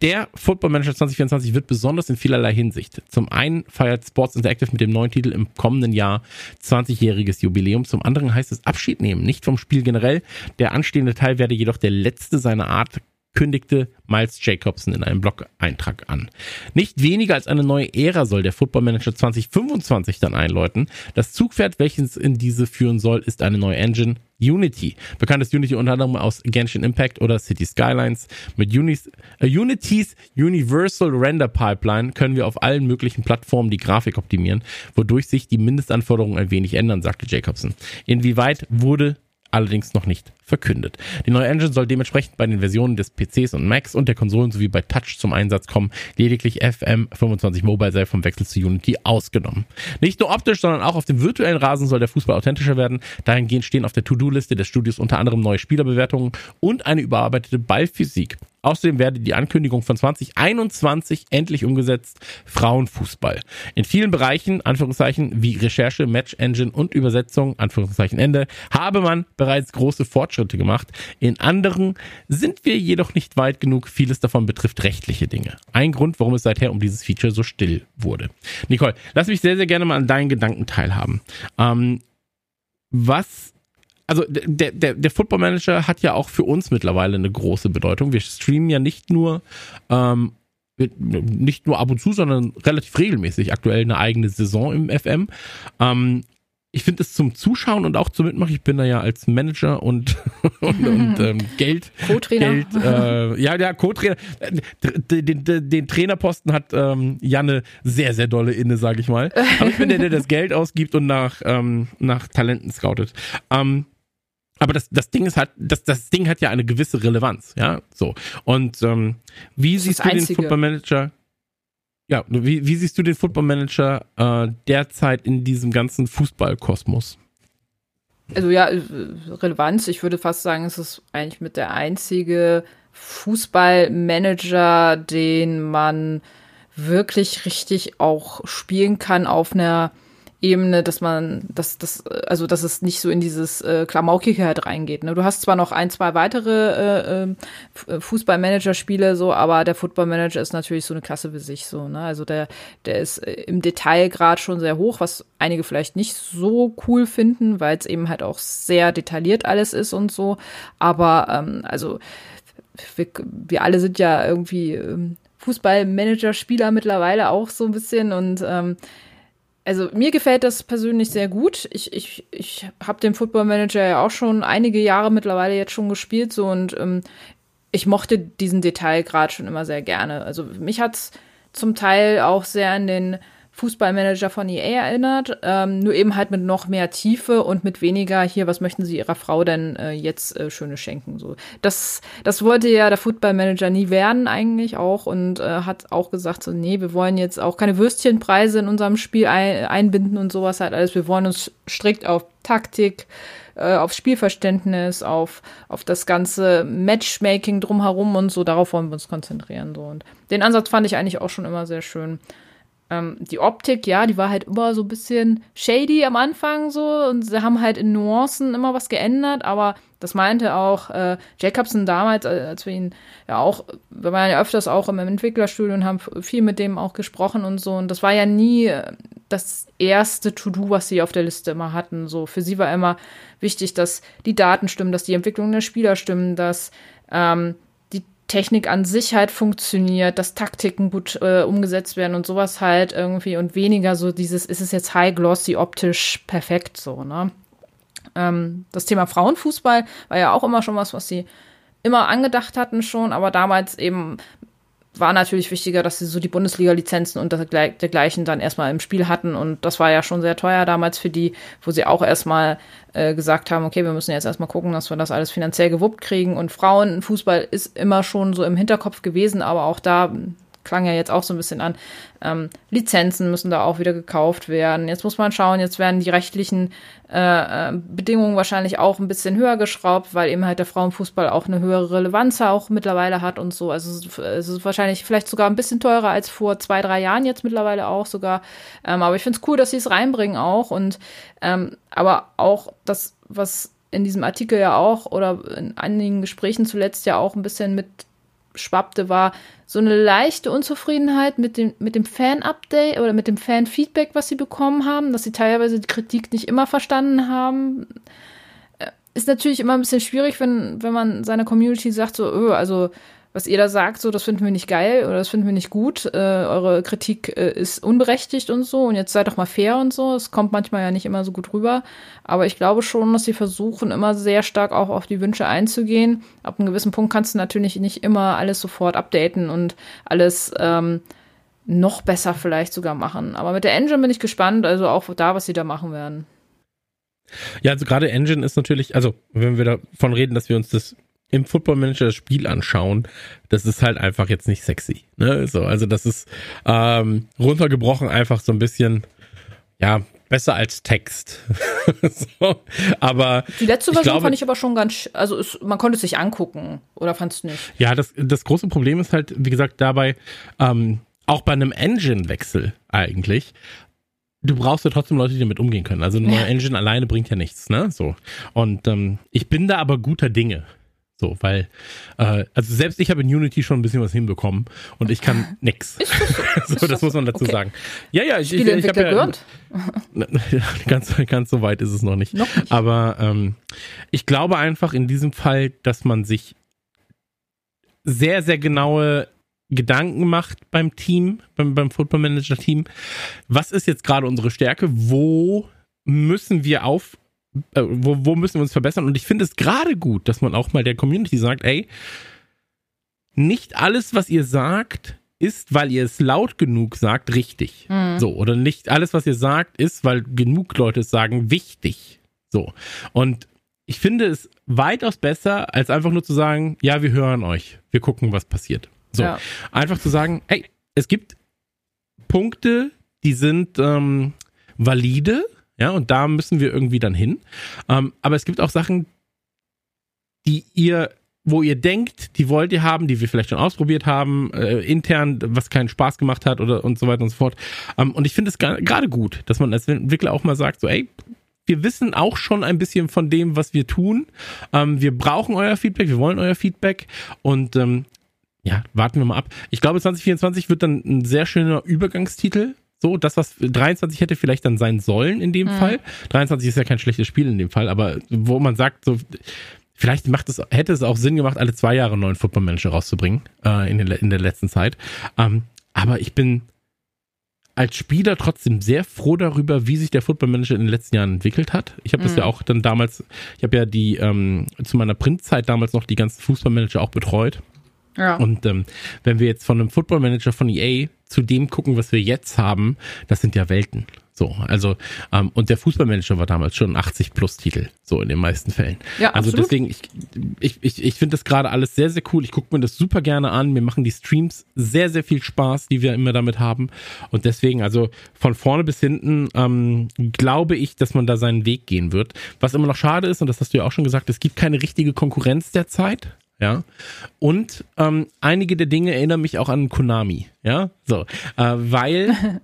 Speaker 1: Der Football Manager 2024 wird besonders in vielerlei Hinsicht. Zum einen feiert Sports Interactive mit dem neuen Titel im kommenden Jahr 20-jähriges Jubiläum. Zum anderen heißt es Abschied nehmen, nicht vom Spiel generell. Der anstehende Teil werde jedoch der letzte seiner Art kündigte Miles Jacobson in einem Blog-Eintrag an. Nicht weniger als eine neue Ära soll der Football Manager 2025 dann einläuten. Das Zugpferd, welches in diese führen soll, ist eine neue Engine, Unity. Bekannt ist Unity unter anderem aus Genshin Impact oder City Skylines. Mit Unis, äh, Unitys Universal Render Pipeline können wir auf allen möglichen Plattformen die Grafik optimieren, wodurch sich die Mindestanforderungen ein wenig ändern, sagte Jacobson. Inwieweit wurde allerdings noch nicht verkündet. Die neue Engine soll dementsprechend bei den Versionen des PCs und Macs und der Konsolen sowie bei Touch zum Einsatz kommen. Lediglich FM25 Mobile sei vom Wechsel zu Unity ausgenommen. Nicht nur optisch, sondern auch auf dem virtuellen Rasen soll der Fußball authentischer werden. Dahingehend stehen auf der To-Do-Liste des Studios unter anderem neue Spielerbewertungen und eine überarbeitete Ballphysik. Außerdem werde die Ankündigung von 2021 endlich umgesetzt. Frauenfußball. In vielen Bereichen, Anführungszeichen, wie Recherche, Match Engine und Übersetzung, Anführungszeichen Ende, habe man bereits große Fortschritte gemacht. In anderen sind wir jedoch nicht weit genug. Vieles davon betrifft rechtliche Dinge. Ein Grund, warum es seither um dieses Feature so still wurde. Nicole, lass mich sehr, sehr gerne mal an deinen Gedanken teilhaben. Ähm, was also der, der, der Football Manager hat ja auch für uns mittlerweile eine große Bedeutung. Wir streamen ja nicht nur ähm, nicht nur ab und zu, sondern relativ regelmäßig aktuell eine eigene Saison im FM. Ähm, ich finde es zum Zuschauen und auch zum Mitmachen. Ich bin da ja als Manager und, und, und ähm, Geld.
Speaker 3: Co-Trainer.
Speaker 1: Geld, äh, ja, der Co-Trainer. Den, den, den, Trainerposten hat ähm, Janne sehr, sehr dolle inne, sage ich mal. Aber ich bin der, der das Geld ausgibt und nach, ähm, nach Talenten scoutet. Ähm, aber das, das Ding ist halt, das, das Ding hat ja eine gewisse Relevanz, ja, so. Und ähm, wie das siehst du Einzige. den Football Manager? Ja, wie, wie siehst du den Football Manager äh, derzeit in diesem ganzen Fußballkosmos?
Speaker 3: Also ja, Relevanz, ich würde fast sagen, es ist eigentlich mit der einzige Fußballmanager, den man wirklich richtig auch spielen kann auf einer Ebene, dass man, dass das, also dass es nicht so in dieses äh, Klamaukige halt reingeht. Ne? Du hast zwar noch ein, zwei weitere äh, ähm, äh, Fußballmanager-Spiele so, aber der Footballmanager ist natürlich so eine Klasse für sich so. Ne? Also der, der ist äh, im Detailgrad schon sehr hoch, was einige vielleicht nicht so cool finden, weil es eben halt auch sehr detailliert alles ist und so. Aber ähm, also wir, wir alle sind ja irgendwie ähm, Fußballmanager-Spieler mittlerweile auch so ein bisschen und ähm, also mir gefällt das persönlich sehr gut. Ich, ich, ich habe den Football Manager ja auch schon einige Jahre mittlerweile jetzt schon gespielt so und ähm, ich mochte diesen Detailgrad schon immer sehr gerne. Also mich hat's zum Teil auch sehr an den Fußballmanager von EA erinnert, ähm, nur eben halt mit noch mehr Tiefe und mit weniger hier, was möchten Sie Ihrer Frau denn äh, jetzt äh, Schönes schenken? So, das, das wollte ja der Footballmanager nie werden eigentlich auch und äh, hat auch gesagt so, nee, wir wollen jetzt auch keine Würstchenpreise in unserem Spiel ein, einbinden und sowas halt alles. Wir wollen uns strikt auf Taktik, äh, auf Spielverständnis, auf, auf das ganze Matchmaking drumherum und so, darauf wollen wir uns konzentrieren. So. Und den Ansatz fand ich eigentlich auch schon immer sehr schön. Ähm, die Optik, ja, die war halt immer so ein bisschen shady am Anfang so und sie haben halt in Nuancen immer was geändert, aber das meinte auch äh, Jacobson damals, äh, als wir ihn ja auch, wir waren ja öfters auch im Entwicklerstudio und haben viel mit dem auch gesprochen und so und das war ja nie äh, das erste To-Do, was sie auf der Liste immer hatten. So für sie war immer wichtig, dass die Daten stimmen, dass die Entwicklung der Spieler stimmen, dass ähm, Technik an sich halt funktioniert, dass Taktiken gut äh, umgesetzt werden und sowas halt irgendwie und weniger so dieses, ist es jetzt high glossy optisch perfekt so, ne? Ähm, das Thema Frauenfußball war ja auch immer schon was, was sie immer angedacht hatten schon, aber damals eben war natürlich wichtiger, dass sie so die Bundesliga-Lizenzen und dergleichen dann erstmal im Spiel hatten. Und das war ja schon sehr teuer damals für die, wo sie auch erstmal äh, gesagt haben, okay, wir müssen jetzt erstmal gucken, dass wir das alles finanziell gewuppt kriegen. Und Frauenfußball ist immer schon so im Hinterkopf gewesen, aber auch da klang ja jetzt auch so ein bisschen an. Ähm, Lizenzen müssen da auch wieder gekauft werden. Jetzt muss man schauen, jetzt werden die rechtlichen äh, äh, Bedingungen wahrscheinlich auch ein bisschen höher geschraubt, weil eben halt der Frauenfußball auch eine höhere Relevanz auch mittlerweile hat und so. Also es ist wahrscheinlich vielleicht sogar ein bisschen teurer als vor zwei, drei Jahren jetzt mittlerweile auch sogar. Ähm, aber ich finde es cool, dass sie es reinbringen auch. Und ähm, aber auch das, was in diesem Artikel ja auch oder in einigen Gesprächen zuletzt ja auch ein bisschen mit schwappte, war so eine leichte Unzufriedenheit mit dem, mit dem Fan-Update oder mit dem Fan-Feedback, was sie bekommen haben, dass sie teilweise die Kritik nicht immer verstanden haben. Äh, ist natürlich immer ein bisschen schwierig, wenn, wenn man seiner Community sagt, so, öh, also was ihr da sagt, so, das finden wir nicht geil oder das finden wir nicht gut, äh, eure Kritik äh, ist unberechtigt und so und jetzt seid doch mal fair und so. Es kommt manchmal ja nicht immer so gut rüber, aber ich glaube schon, dass sie versuchen, immer sehr stark auch auf die Wünsche einzugehen. Ab einem gewissen Punkt kannst du natürlich nicht immer alles sofort updaten und alles ähm, noch besser vielleicht sogar machen. Aber mit der Engine bin ich gespannt, also auch da, was sie da machen werden.
Speaker 1: Ja, also gerade Engine ist natürlich, also wenn wir davon reden, dass wir uns das im Football Manager das Spiel anschauen, das ist halt einfach jetzt nicht sexy. Ne? So, also das ist ähm, runtergebrochen einfach so ein bisschen, ja, besser als Text. so, aber
Speaker 3: die letzte Version glaube, fand ich aber schon ganz, also es, man konnte es sich angucken, oder fandest du nicht?
Speaker 1: Ja, das, das große Problem ist halt, wie gesagt, dabei, ähm, auch bei einem Engine-Wechsel eigentlich, du brauchst ja trotzdem Leute, die damit umgehen können. Also eine neue Engine alleine bringt ja nichts, ne? So. Und ähm, ich bin da aber guter Dinge. So, weil, äh, also selbst ich habe in Unity schon ein bisschen was hinbekommen und ich kann nix. Das so? so, das muss man dazu okay. sagen. Ja, ja, ich, ich, ich habe ja, ganz, ganz so weit ist es noch nicht. Noch nicht. Aber ähm, ich glaube einfach in diesem Fall, dass man sich sehr, sehr genaue Gedanken macht beim Team, beim, beim Football Manager Team. Was ist jetzt gerade unsere Stärke? Wo müssen wir auf äh, wo, wo müssen wir uns verbessern? Und ich finde es gerade gut, dass man auch mal der Community sagt, ey, nicht alles, was ihr sagt, ist, weil ihr es laut genug sagt, richtig. Mhm. So, oder nicht alles, was ihr sagt, ist, weil genug Leute es sagen, wichtig. So. Und ich finde es weitaus besser, als einfach nur zu sagen, ja, wir hören euch, wir gucken, was passiert. So. Ja. Einfach zu sagen, ey, es gibt Punkte, die sind ähm, valide, ja, und da müssen wir irgendwie dann hin. Ähm, aber es gibt auch Sachen, die ihr, wo ihr denkt, die wollt ihr haben, die wir vielleicht schon ausprobiert haben, äh, intern, was keinen Spaß gemacht hat oder und so weiter und so fort. Ähm, und ich finde es gerade gut, dass man als Entwickler auch mal sagt, so, ey, wir wissen auch schon ein bisschen von dem, was wir tun. Ähm, wir brauchen euer Feedback, wir wollen euer Feedback und ähm, ja, warten wir mal ab. Ich glaube, 2024 wird dann ein sehr schöner Übergangstitel so, das, was 23 hätte vielleicht dann sein sollen in dem mhm. Fall. 23 ist ja kein schlechtes Spiel in dem Fall, aber wo man sagt, so, vielleicht macht es, hätte es auch Sinn gemacht, alle zwei Jahre einen neuen Football Manager rauszubringen, äh, in, den, in der letzten Zeit. Ähm, aber ich bin als Spieler trotzdem sehr froh darüber, wie sich der Football Manager in den letzten Jahren entwickelt hat. Ich habe das mhm. ja auch dann damals, ich habe ja die ähm, zu meiner Printzeit damals noch die ganzen Fußballmanager auch betreut. Ja. Und ähm, wenn wir jetzt von einem Football Manager von EA zu dem gucken, was wir jetzt haben, das sind ja Welten. So, also, ähm, und der Fußballmanager war damals schon ein 80-Plus-Titel, so in den meisten Fällen. Ja, also absolut. deswegen, ich, ich, ich, ich finde das gerade alles sehr, sehr cool. Ich gucke mir das super gerne an. Mir machen die Streams sehr, sehr viel Spaß, die wir immer damit haben. Und deswegen, also von vorne bis hinten, ähm, glaube ich, dass man da seinen Weg gehen wird. Was immer noch schade ist, und das hast du ja auch schon gesagt, es gibt keine richtige Konkurrenz derzeit ja. Und ähm, einige der Dinge erinnern mich auch an Konami, ja, so, äh, weil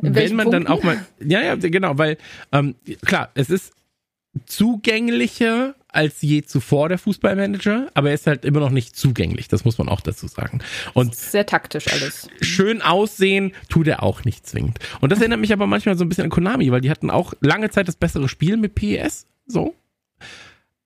Speaker 1: wenn man Punkten? dann auch mal, ja, ja, genau, weil ähm, klar, es ist zugänglicher als je zuvor der Fußballmanager, aber er ist halt immer noch nicht zugänglich, das muss man auch dazu sagen. Und
Speaker 3: sehr taktisch alles.
Speaker 1: Schön aussehen tut er auch nicht zwingend. Und das erinnert mich aber manchmal so ein bisschen an Konami, weil die hatten auch lange Zeit das bessere Spiel mit PES, so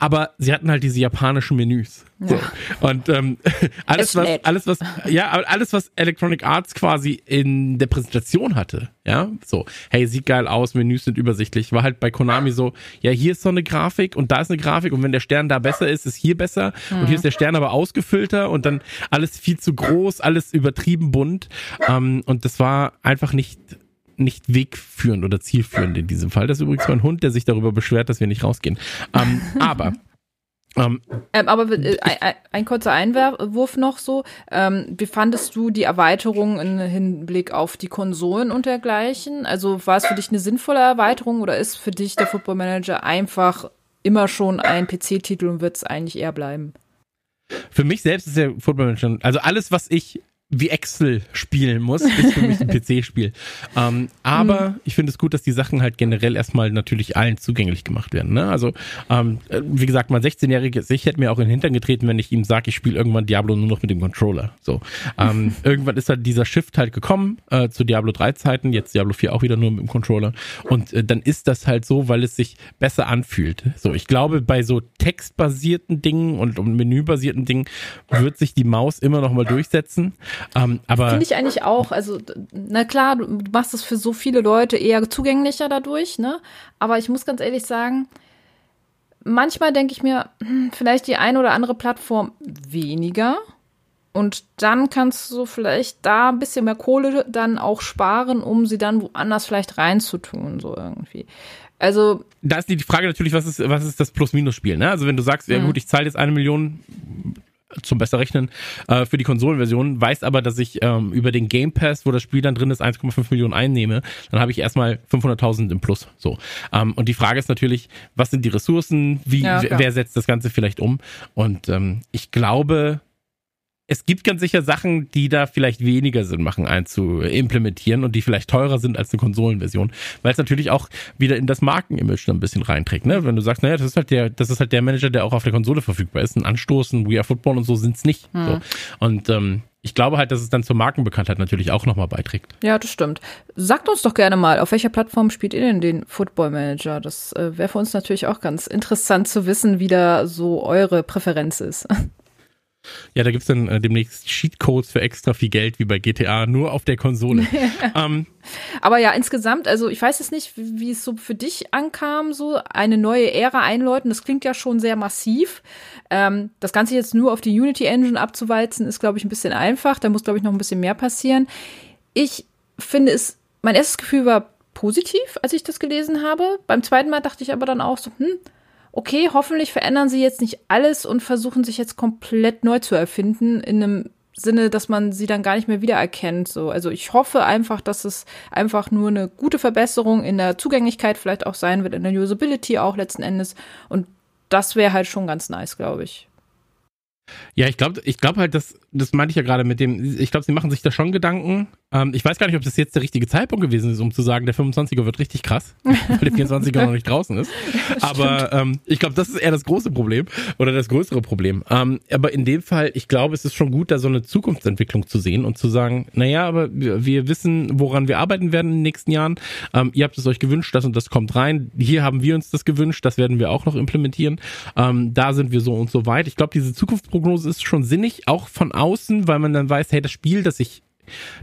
Speaker 1: aber sie hatten halt diese japanischen Menüs. So. Und ähm, alles, was, alles, was, ja, alles, was Electronic Arts quasi in der Präsentation hatte, ja, so, hey, sieht geil aus, Menüs sind übersichtlich, war halt bei Konami so, ja, hier ist so eine Grafik und da ist eine Grafik und wenn der Stern da besser ist, ist hier besser mhm. und hier ist der Stern aber ausgefüllter und dann alles viel zu groß, alles übertrieben bunt. Ähm, und das war einfach nicht nicht wegführend oder zielführend in diesem Fall. Das ist übrigens mein Hund, der sich darüber beschwert, dass wir nicht rausgehen. Ähm, aber
Speaker 3: ähm, ähm, aber äh, ein, ein, kurzer Einwurf noch so. Ähm, wie fandest du die Erweiterung im Hinblick auf die Konsolen und dergleichen? Also war es für dich eine sinnvolle Erweiterung oder ist für dich der Football Manager einfach immer schon ein PC-Titel und wird es eigentlich eher bleiben?
Speaker 1: Für mich selbst ist der Football Manager, also alles, was ich wie Excel spielen muss, ist für mich ein PC-Spiel. Ähm, aber mhm. ich finde es gut, dass die Sachen halt generell erstmal natürlich allen zugänglich gemacht werden. Ne? Also, ähm, wie gesagt, mein 16-jähriges Ich hätte mir auch in den Hintern getreten, wenn ich ihm sage, ich spiele irgendwann Diablo nur noch mit dem Controller. So, ähm, irgendwann ist halt dieser Shift halt gekommen äh, zu Diablo 3 Zeiten, jetzt Diablo 4 auch wieder nur mit dem Controller. Und äh, dann ist das halt so, weil es sich besser anfühlt. So, ich glaube, bei so textbasierten Dingen und, und menübasierten Dingen wird sich die Maus immer noch mal durchsetzen. Ähm, aber
Speaker 3: Finde ich eigentlich auch. Also, na klar, du machst es für so viele Leute eher zugänglicher dadurch, ne? Aber ich muss ganz ehrlich sagen, manchmal denke ich mir, hm, vielleicht die eine oder andere Plattform weniger. Und dann kannst du vielleicht da ein bisschen mehr Kohle dann auch sparen, um sie dann woanders vielleicht reinzutun, so irgendwie. Also.
Speaker 1: Da ist die Frage natürlich, was ist, was ist das Plus-Minus-Spiel, ne? Also wenn du sagst, ja mhm. gut, ich zahle jetzt eine Million zum besser rechnen äh, für die Konsolenversion, weiß aber, dass ich ähm, über den Game Pass, wo das Spiel dann drin ist, 1,5 Millionen einnehme, dann habe ich erstmal 500.000 im Plus. So ähm, und die Frage ist natürlich, was sind die Ressourcen? Wie ja, wer setzt das Ganze vielleicht um? Und ähm, ich glaube, es gibt ganz sicher Sachen, die da vielleicht weniger Sinn machen einzuimplementieren und die vielleicht teurer sind als eine Konsolenversion, weil es natürlich auch wieder in das Markenimage ein bisschen reinträgt. Ne? Wenn du sagst, naja, das ist halt der, das ist halt der Manager, der auch auf der Konsole verfügbar ist. Ein Anstoßen, We Are Football und so sind es nicht. Hm. So. Und ähm, ich glaube halt, dass es dann zur Markenbekanntheit natürlich auch nochmal beiträgt.
Speaker 3: Ja, das stimmt. Sagt uns doch gerne mal, auf welcher Plattform spielt ihr denn den Football Manager? Das äh, wäre für uns natürlich auch ganz interessant zu wissen, wie da so eure Präferenz ist.
Speaker 1: Ja, da gibt's dann äh, demnächst Cheatcodes für extra viel Geld wie bei GTA, nur auf der Konsole.
Speaker 3: ähm, Aber ja, insgesamt, also ich weiß es nicht, wie, wie, es so für dich ankam, so eine neue Ära einläuten. Das klingt ja schon sehr massiv. Ähm, das Ganze jetzt nur auf die Unity Engine abzuwalzen, ist, glaube ich, ein bisschen einfach. Da muss, glaube ich, noch ein bisschen mehr passieren. Ich finde es, mein erstes Gefühl war positiv, als ich das gelesen habe. Beim zweiten Mal dachte ich aber dann auch so, hm, okay, hoffentlich verändern sie jetzt nicht alles und versuchen sich jetzt komplett neu zu erfinden in einem Sinne, dass man sie dann gar nicht mehr wiedererkennt. So, also ich hoffe einfach, dass es einfach nur eine gute Verbesserung in der Zugänglichkeit vielleicht auch sein wird, in der Usability auch letzten Endes. Und das wäre halt schon ganz nice, glaube ich.
Speaker 1: Ja, ich glaube, ich glaube halt, dass das meinte ich ja gerade mit dem, ich glaube, sie machen sich da schon Gedanken. Ähm, ich weiß gar nicht, ob das jetzt der richtige Zeitpunkt gewesen ist, um zu sagen, der 25er wird richtig krass, weil der 24er noch nicht draußen ist. aber ähm, ich glaube, das ist eher das große Problem oder das größere Problem. Ähm, aber in dem Fall, ich glaube, es ist schon gut, da so eine Zukunftsentwicklung zu sehen und zu sagen, naja, aber wir, wissen, woran wir arbeiten werden in den nächsten Jahren. Ähm, ihr habt es euch gewünscht, das und das kommt rein. Hier haben wir uns das gewünscht, das werden wir auch noch implementieren. Ähm, da sind wir so und so weit. Ich glaube, diese Zukunftsprognose ist schon sinnig, auch von außen außen, weil man dann weiß, hey, das Spiel, das ich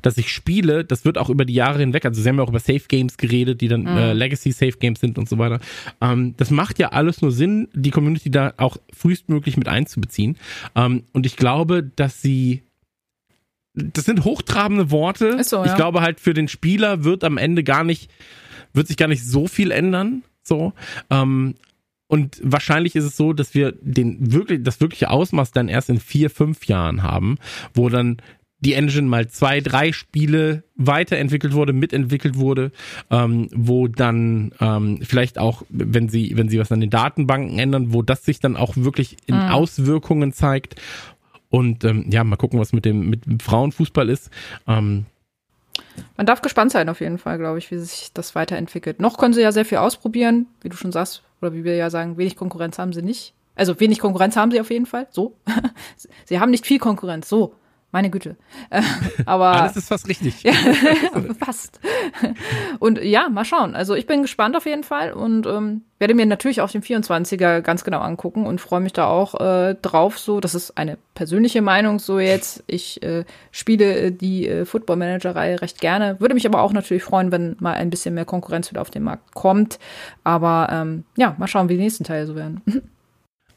Speaker 1: dass ich spiele, das wird auch über die Jahre hinweg, also sie haben ja auch über Safe Games geredet, die dann mhm. äh, Legacy Safe Games sind und so weiter. Ähm, das macht ja alles nur Sinn, die Community da auch frühestmöglich mit einzubeziehen. Ähm, und ich glaube, dass sie das sind hochtrabende Worte. So, ja. Ich glaube halt für den Spieler wird am Ende gar nicht, wird sich gar nicht so viel ändern. So, ähm, und wahrscheinlich ist es so, dass wir den wirklich, das wirkliche Ausmaß dann erst in vier, fünf Jahren haben, wo dann die Engine mal zwei, drei Spiele weiterentwickelt wurde, mitentwickelt wurde, ähm, wo dann ähm, vielleicht auch, wenn sie, wenn sie was an den Datenbanken ändern, wo das sich dann auch wirklich in mhm. Auswirkungen zeigt. Und ähm, ja, mal gucken, was mit dem, mit dem Frauenfußball ist. Ähm,
Speaker 3: man darf gespannt sein auf jeden Fall, glaube ich, wie sich das weiterentwickelt. Noch können sie ja sehr viel ausprobieren, wie du schon sagst, oder wie wir ja sagen, wenig Konkurrenz haben sie nicht. Also wenig Konkurrenz haben sie auf jeden Fall. So. sie haben nicht viel Konkurrenz. So. Meine Güte. Äh, aber
Speaker 1: alles ist fast richtig.
Speaker 3: ja, fast. Und ja, mal schauen. Also ich bin gespannt auf jeden Fall und ähm, werde mir natürlich auch den 24er ganz genau angucken und freue mich da auch äh, drauf. So, das ist eine persönliche Meinung. So jetzt, ich äh, spiele äh, die äh, Football Manager Reihe recht gerne. Würde mich aber auch natürlich freuen, wenn mal ein bisschen mehr Konkurrenz wieder auf den Markt kommt. Aber ähm, ja, mal schauen, wie die nächsten Teile so werden.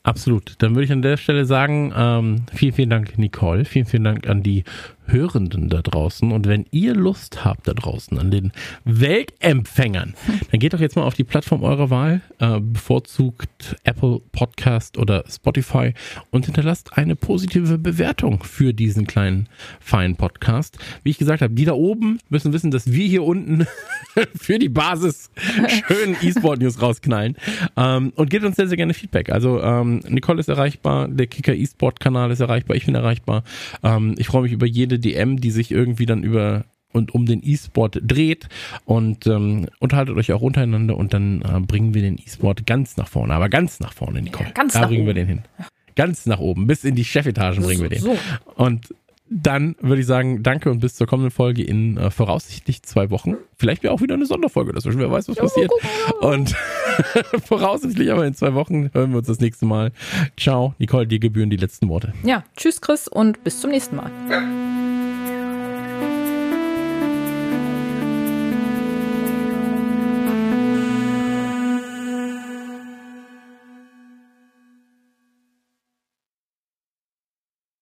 Speaker 1: Absolut. Dann würde ich an der Stelle sagen, ähm, vielen, vielen Dank, Nicole. Vielen, vielen Dank an die Hörenden da draußen. Und wenn ihr Lust habt da draußen an den Weltempfängern, dann geht doch jetzt mal auf die Plattform eurer Wahl, äh, bevorzugt Apple Podcast oder Spotify und hinterlasst eine positive Bewertung für diesen kleinen, feinen Podcast. Wie ich gesagt habe, die da oben müssen wissen, dass wir hier unten für die Basis schön E-Sport News rausknallen. Ähm, und gebt uns sehr, sehr gerne Feedback. Also ähm, Nicole ist erreichbar, der Kicker E-Sport Kanal ist erreichbar, ich bin erreichbar. Ähm, ich freue mich über jede DM, die sich irgendwie dann über und um den E-Sport dreht und ähm, unterhaltet euch auch untereinander und dann äh, bringen wir den E-Sport ganz nach vorne, aber ganz nach vorne, Nicole. Ja,
Speaker 3: ganz
Speaker 1: da
Speaker 3: nach
Speaker 1: bringen
Speaker 3: oben.
Speaker 1: wir den hin. Ganz nach oben, bis in die Chefetagen bringen wir den.
Speaker 3: So.
Speaker 1: Und dann würde ich sagen, danke und bis zur kommenden Folge in äh, voraussichtlich zwei Wochen. Vielleicht wäre auch wieder eine Sonderfolge dazwischen, wer weiß, was passiert. Und voraussichtlich aber in zwei Wochen hören wir uns das nächste Mal. Ciao, Nicole, dir gebühren die letzten Worte.
Speaker 3: Ja, tschüss Chris und bis zum nächsten Mal.